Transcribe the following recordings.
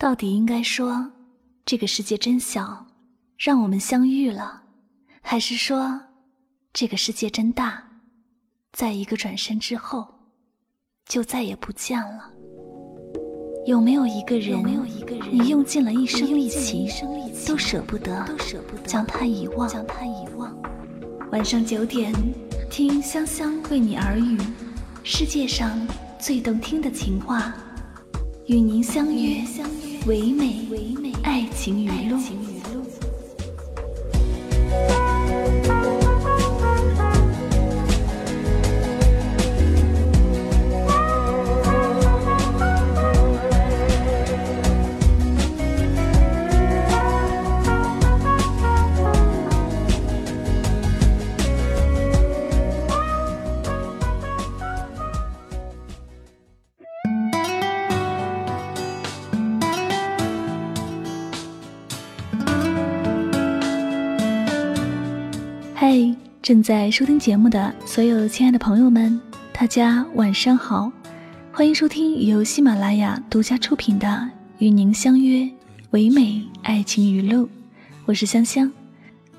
到底应该说，这个世界真小，让我们相遇了，还是说，这个世界真大，在一个转身之后，就再也不见了？有没有一个人，你用尽了一生力气，都舍不得将他遗忘？晚上九点，听香香为你耳语，世界上最动听的情话，与您相约。唯美爱情语录。正在收听节目的所有亲爱的朋友们，大家晚上好！欢迎收听由喜马拉雅独家出品的《与您相约唯美爱情语录》，我是香香，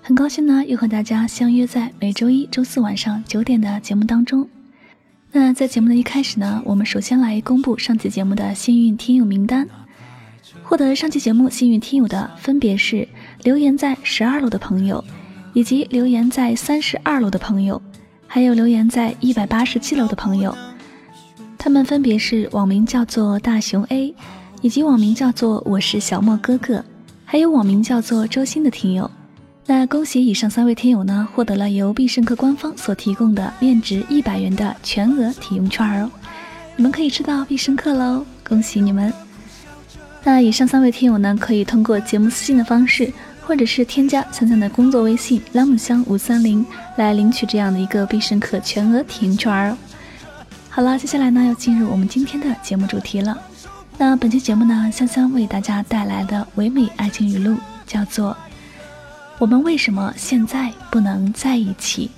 很高兴呢又和大家相约在每周一周四晚上九点的节目当中。那在节目的一开始呢，我们首先来公布上期节目的幸运听友名单，获得上期节目幸运听友的分别是留言在十二楼的朋友。以及留言在三十二楼的朋友，还有留言在一百八十七楼的朋友，他们分别是网名叫做大熊 A，以及网名叫做我是小莫哥哥，还有网名叫做周鑫的听友。那恭喜以上三位听友呢，获得了由必胜客官方所提供的面值一百元的全额体用券哦，你们可以吃到必胜客喽，恭喜你们！那以上三位听友呢，可以通过节目私信的方式。或者是添加香香的工作微信“拉姆香五三零”来领取这样的一个必胜客全额体验券哦。好了，接下来呢要进入我们今天的节目主题了。那本期节目呢，香香为大家带来的唯美爱情语录叫做“我们为什么现在不能在一起？”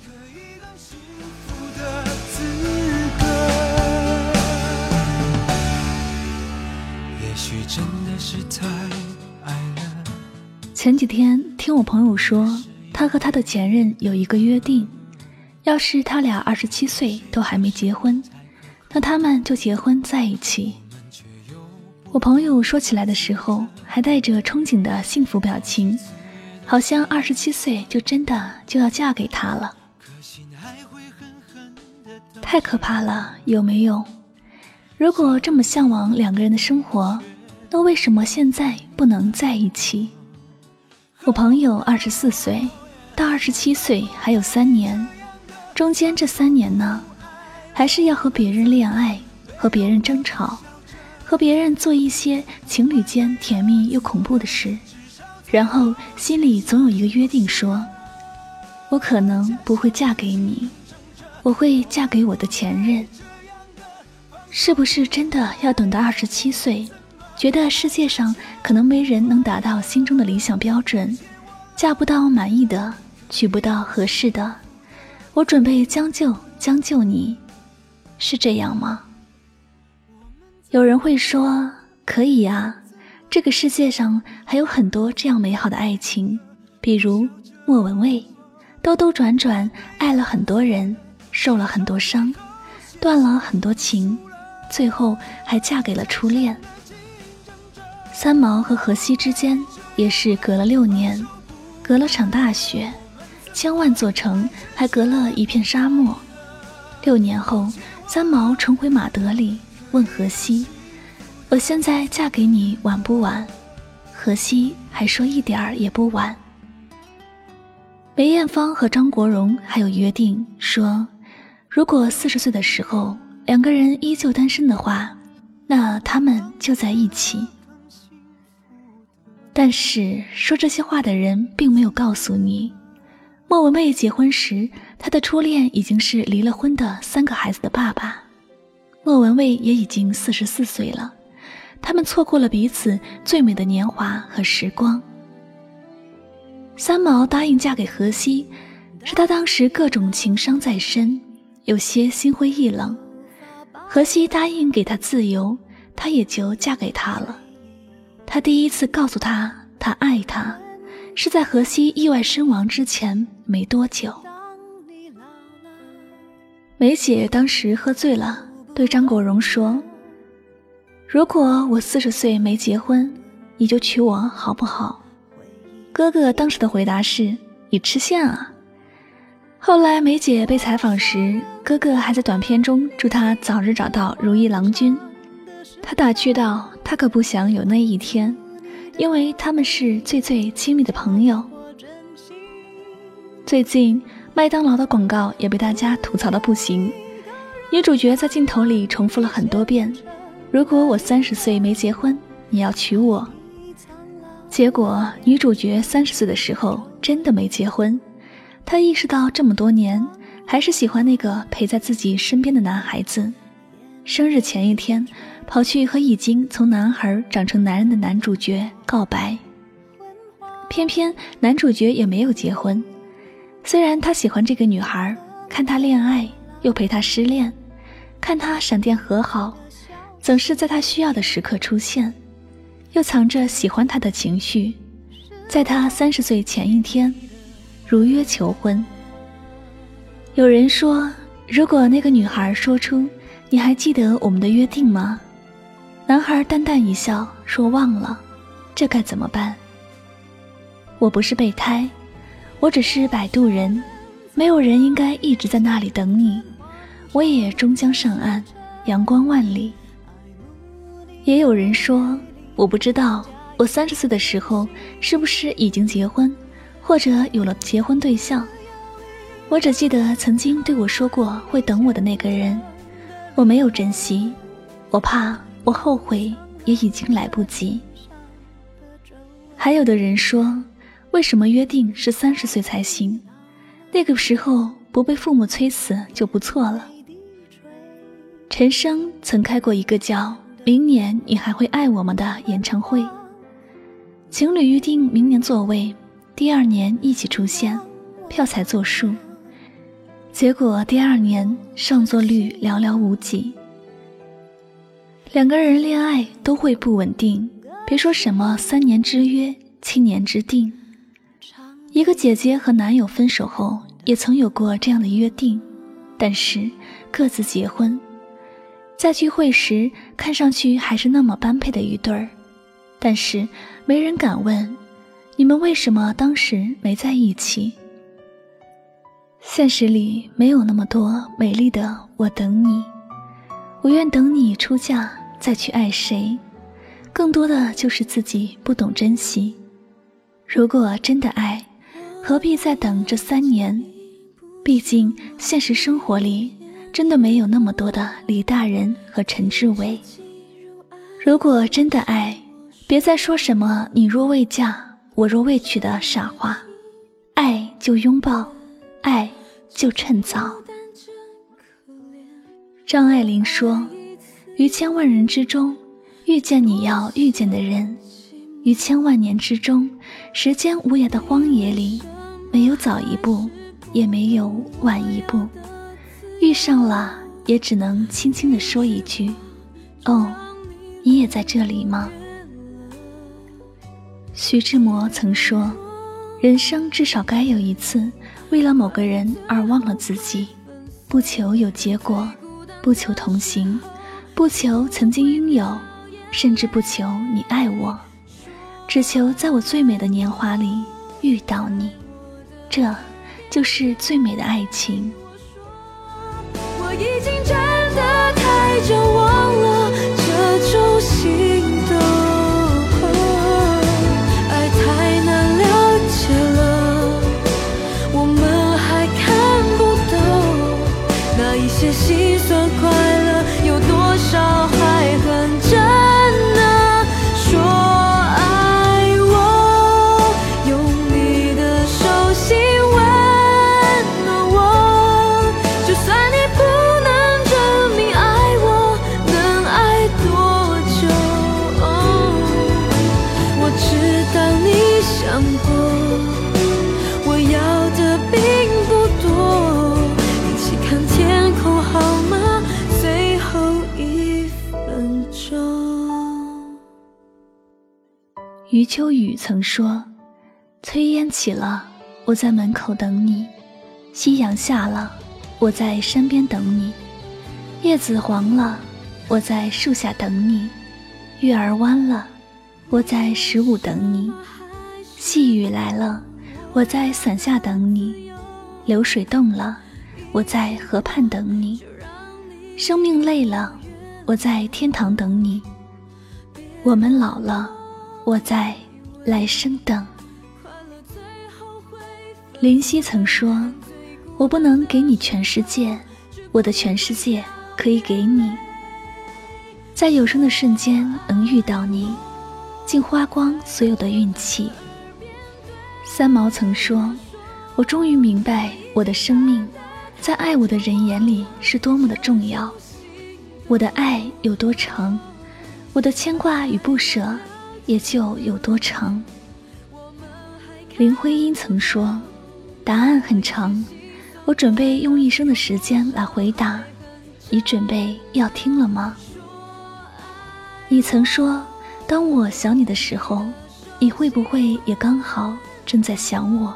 也许真的是太。前几天听我朋友说，他和他的前任有一个约定，要是他俩二十七岁都还没结婚，那他们就结婚在一起。我朋友说起来的时候，还带着憧憬的幸福表情，好像二十七岁就真的就要嫁给他了。太可怕了，有没有？如果这么向往两个人的生活，那为什么现在不能在一起？我朋友二十四岁，到二十七岁还有三年，中间这三年呢，还是要和别人恋爱，和别人争吵，和别人做一些情侣间甜蜜又恐怖的事，然后心里总有一个约定，说：我可能不会嫁给你，我会嫁给我的前任。是不是真的要等到二十七岁？觉得世界上可能没人能达到心中的理想标准，嫁不到满意的，娶不到合适的，我准备将就将就你，是这样吗？有人会说可以呀，这个世界上还有很多这样美好的爱情，比如莫文蔚，兜兜转转爱了很多人，受了很多伤，断了很多情，最后还嫁给了初恋。三毛和荷西之间也是隔了六年，隔了场大雪，千万座城，还隔了一片沙漠。六年后，三毛重回马德里，问荷西：“我现在嫁给你晚不晚？”荷西还说：“一点儿也不晚。”梅艳芳和张国荣还有约定，说如果四十岁的时候两个人依旧单身的话，那他们就在一起。但是说这些话的人并没有告诉你，莫文蔚结婚时，她的初恋已经是离了婚的三个孩子的爸爸，莫文蔚也已经四十四岁了，他们错过了彼此最美的年华和时光。三毛答应嫁给荷西，是他当时各种情伤在身，有些心灰意冷。荷西答应给他自由，他也就嫁给他了。他第一次告诉他他爱他，是在荷西意外身亡之前没多久。梅姐当时喝醉了，对张国荣说：“如果我四十岁没结婚，你就娶我好不好？”哥哥当时的回答是：“你吃线啊！”后来梅姐被采访时，哥哥还在短片中祝她早日找到如意郎君。他打趣道：“他可不想有那一天，因为他们是最最亲密的朋友。”最近。麦当劳的广告也被大家吐槽的不行，女主角在镜头里重复了很多遍：“如果我三十岁没结婚，你要娶我。”结果女主角三十岁的时候真的没结婚，她意识到这么多年还是喜欢那个陪在自己身边的男孩子。生日前一天，跑去和已经从男孩长成男人的男主角告白，偏偏男主角也没有结婚。虽然他喜欢这个女孩，看她恋爱，又陪她失恋，看她闪电和好，总是在她需要的时刻出现，又藏着喜欢她的情绪，在她三十岁前一天，如约求婚。有人说，如果那个女孩说出“你还记得我们的约定吗？”男孩淡淡一笑说：“忘了。”这该怎么办？我不是备胎。我只是摆渡人，没有人应该一直在那里等你。我也终将上岸，阳光万里。也有人说，我不知道我三十岁的时候是不是已经结婚，或者有了结婚对象。我只记得曾经对我说过会等我的那个人，我没有珍惜，我怕我后悔也已经来不及。还有的人说。为什么约定是三十岁才行？那个时候不被父母催死就不错了。陈升曾开过一个叫《明年你还会爱我吗》的演唱会，情侣预定明年座位，第二年一起出现，票才作数。结果第二年上座率寥寥无几。两个人恋爱都会不稳定，别说什么三年之约、七年之定。一个姐姐和男友分手后，也曾有过这样的约定，但是各自结婚，在聚会时看上去还是那么般配的一对儿，但是没人敢问，你们为什么当时没在一起？现实里没有那么多美丽的我等你，我愿等你出嫁再去爱谁，更多的就是自己不懂珍惜。如果真的爱。何必再等这三年？毕竟现实生活里真的没有那么多的李大人和陈志伟。如果真的爱，别再说什么“你若未嫁，我若未娶”的傻话。爱就拥抱，爱就趁早。张爱玲说：“于千万人之中，遇见你要遇见的人；于千万年之中，时间无涯的荒野里。”没有早一步，也没有晚一步，遇上了也只能轻轻地说一句：“哦，你也在这里吗？”徐志摩曾说：“人生至少该有一次，为了某个人而忘了自己，不求有结果，不求同行，不求曾经拥有，甚至不求你爱我，只求在我最美的年华里遇到你。”这就是最美的爱情。我已经秋雨曾说：“炊烟起了，我在门口等你；夕阳下了，我在山边等你；叶子黄了，我在树下等你；月儿弯了，我在十五等你；细雨来了，我在伞下等你；流水动了，我在河畔等你；生命累了，我在天堂等你；我们老了。”我在来生等。林夕曾说：“我不能给你全世界，我的全世界可以给你。在有生的瞬间能遇到你，竟花光所有的运气。”三毛曾说：“我终于明白，我的生命在爱我的人眼里是多么的重要。我的爱有多长，我的牵挂与不舍。”也就有多长。林徽因曾说：“答案很长，我准备用一生的时间来回答。你准备要听了吗？”你曾说：“当我想你的时候，你会不会也刚好正在想我？”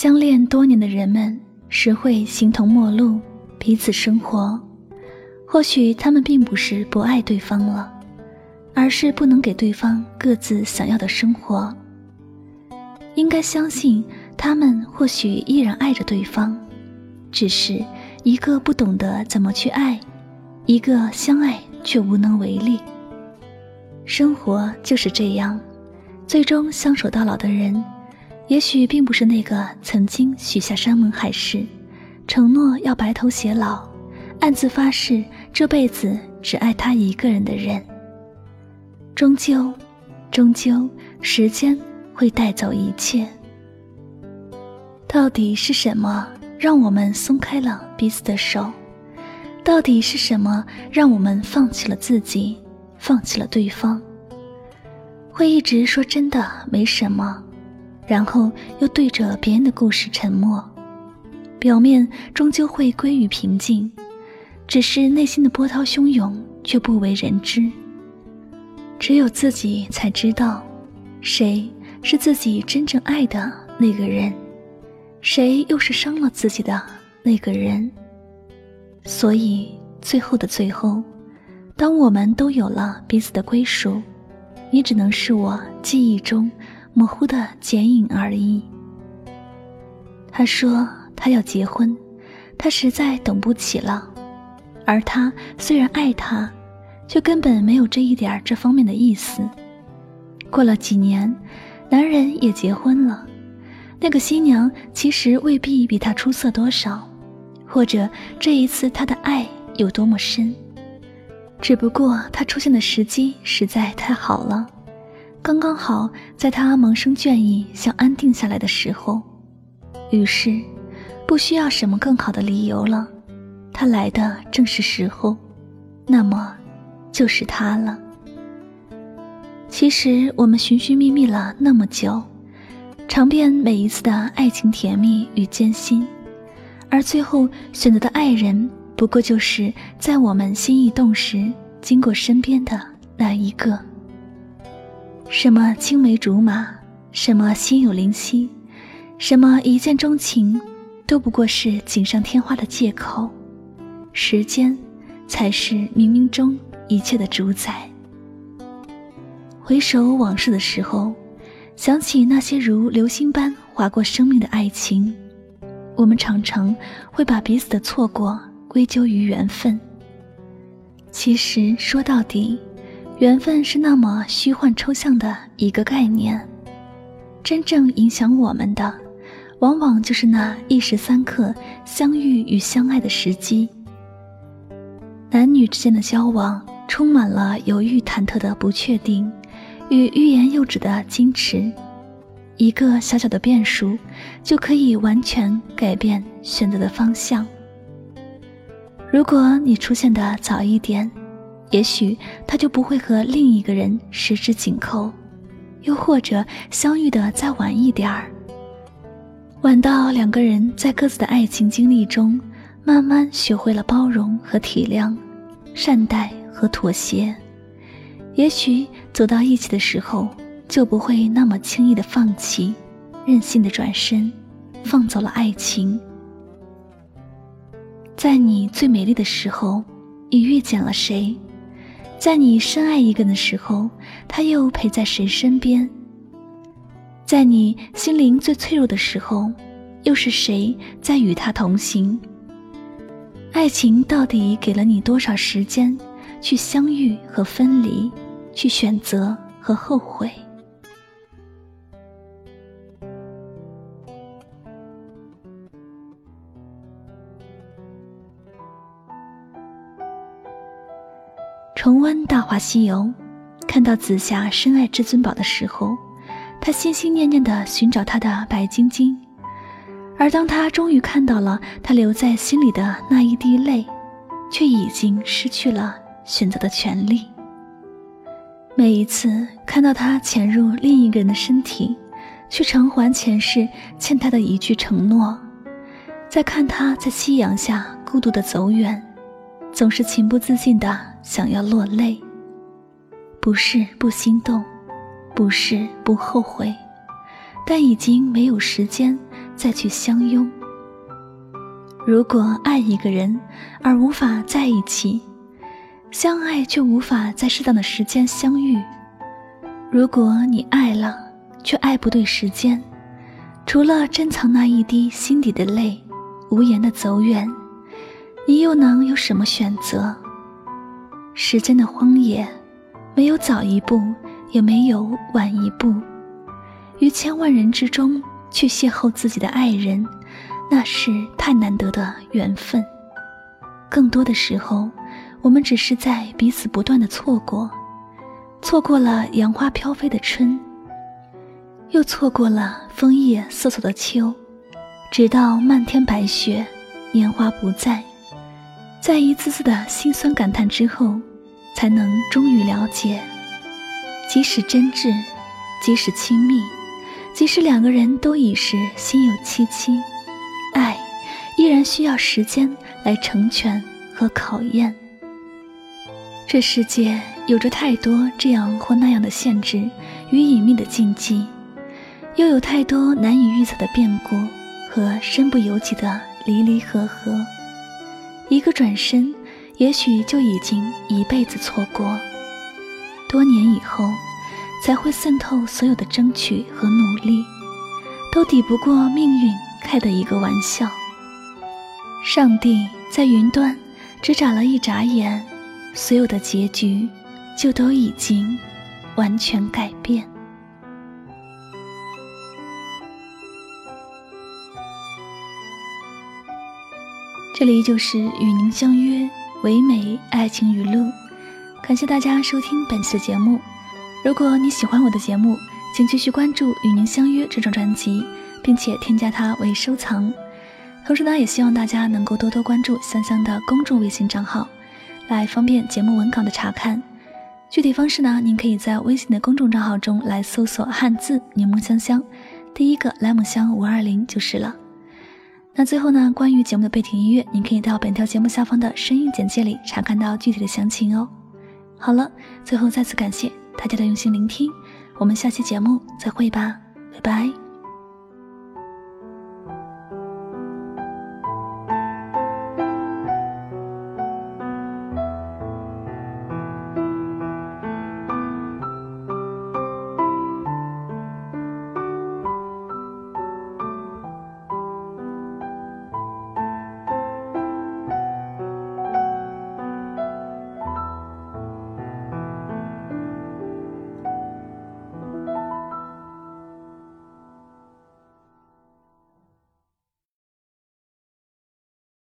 相恋多年的人们，时会形同陌路，彼此生活。或许他们并不是不爱对方了，而是不能给对方各自想要的生活。应该相信，他们或许依然爱着对方，只是一个不懂得怎么去爱，一个相爱却无能为力。生活就是这样，最终相守到老的人。也许并不是那个曾经许下山盟海誓，承诺要白头偕老，暗自发誓这辈子只爱他一个人的人。终究，终究，时间会带走一切。到底是什么让我们松开了彼此的手？到底是什么让我们放弃了自己，放弃了对方？会一直说真的没什么。然后又对着别人的故事沉默，表面终究会归于平静，只是内心的波涛汹涌却不为人知。只有自己才知道，谁是自己真正爱的那个人，谁又是伤了自己的那个人。所以最后的最后，当我们都有了彼此的归属，你只能是我记忆中。模糊的剪影而已。他说他要结婚，他实在等不起了。而他虽然爱他，却根本没有这一点这方面的意思。过了几年，男人也结婚了，那个新娘其实未必比他出色多少，或者这一次他的爱有多么深，只不过他出现的时机实在太好了。刚刚好，在他萌生倦意、想安定下来的时候，于是，不需要什么更好的理由了，他来的正是时候，那么，就是他了。其实我们寻寻觅觅了那么久，尝遍每一次的爱情甜蜜与艰辛，而最后选择的爱人，不过就是在我们心意动时经过身边的那一个。什么青梅竹马，什么心有灵犀，什么一见钟情，都不过是锦上添花的借口。时间，才是冥冥中一切的主宰。回首往事的时候，想起那些如流星般划过生命的爱情，我们常常会把彼此的错过归咎于缘分。其实说到底，缘分是那么虚幻抽象的一个概念，真正影响我们的，往往就是那一时三刻相遇与相爱的时机。男女之间的交往充满了犹豫忐忑的不确定，与欲言又止的矜持，一个小小的变数就可以完全改变选择的方向。如果你出现的早一点，也许他就不会和另一个人十指紧扣；又或者相遇的再晚一点儿，晚到两个人在各自的爱情经历中。慢慢学会了包容和体谅，善待和妥协，也许走到一起的时候，就不会那么轻易的放弃，任性的转身，放走了爱情。在你最美丽的时候，你遇见了谁？在你深爱一个人的时候，他又陪在谁身边？在你心灵最脆弱的时候，又是谁在与他同行？爱情到底给了你多少时间，去相遇和分离，去选择和后悔？重温《大话西游》，看到紫霞深爱至尊宝的时候，她心心念念的寻找他的白晶晶。而当他终于看到了他留在心里的那一滴泪，却已经失去了选择的权利。每一次看到他潜入另一个人的身体，去偿还前世欠他的一句承诺，再看他在夕阳下孤独的走远，总是情不自禁的想要落泪。不是不心动，不是不后悔，但已经没有时间。再去相拥。如果爱一个人而无法在一起，相爱却无法在适当的时间相遇。如果你爱了，却爱不对时间，除了珍藏那一滴心底的泪，无言的走远，你又能有什么选择？时间的荒野，没有早一步，也没有晚一步，于千万人之中。去邂逅自己的爱人，那是太难得的缘分。更多的时候，我们只是在彼此不断的错过，错过了杨花飘飞的春，又错过了枫叶瑟瑟的秋，直到漫天白雪，年华不在，在一次次的心酸感叹之后，才能终于了解，即使真挚，即使亲密。即使两个人都已是心有戚戚，爱依然需要时间来成全和考验。这世界有着太多这样或那样的限制与隐秘的禁忌，又有太多难以预测的变故和身不由己的离离合合。一个转身，也许就已经一辈子错过。多年以后。才会渗透所有的争取和努力，都抵不过命运开的一个玩笑。上帝在云端只眨了一眨眼，所有的结局就都已经完全改变。这里就是与您相约唯美爱情语录，感谢大家收听本期的节目。如果你喜欢我的节目，请继续关注《与您相约》这张专辑，并且添加它为收藏。同时呢，也希望大家能够多多关注香香的公众微信账号，来方便节目文稿的查看。具体方式呢，您可以在微信的公众账号中来搜索汉字“柠檬香香”，第一个莱姆香五二零就是了。那最后呢，关于节目的背景音乐，您可以到本条节目下方的声音简介里查看到具体的详情哦。好了，最后再次感谢。大家的用心聆听，我们下期节目再会吧，拜拜。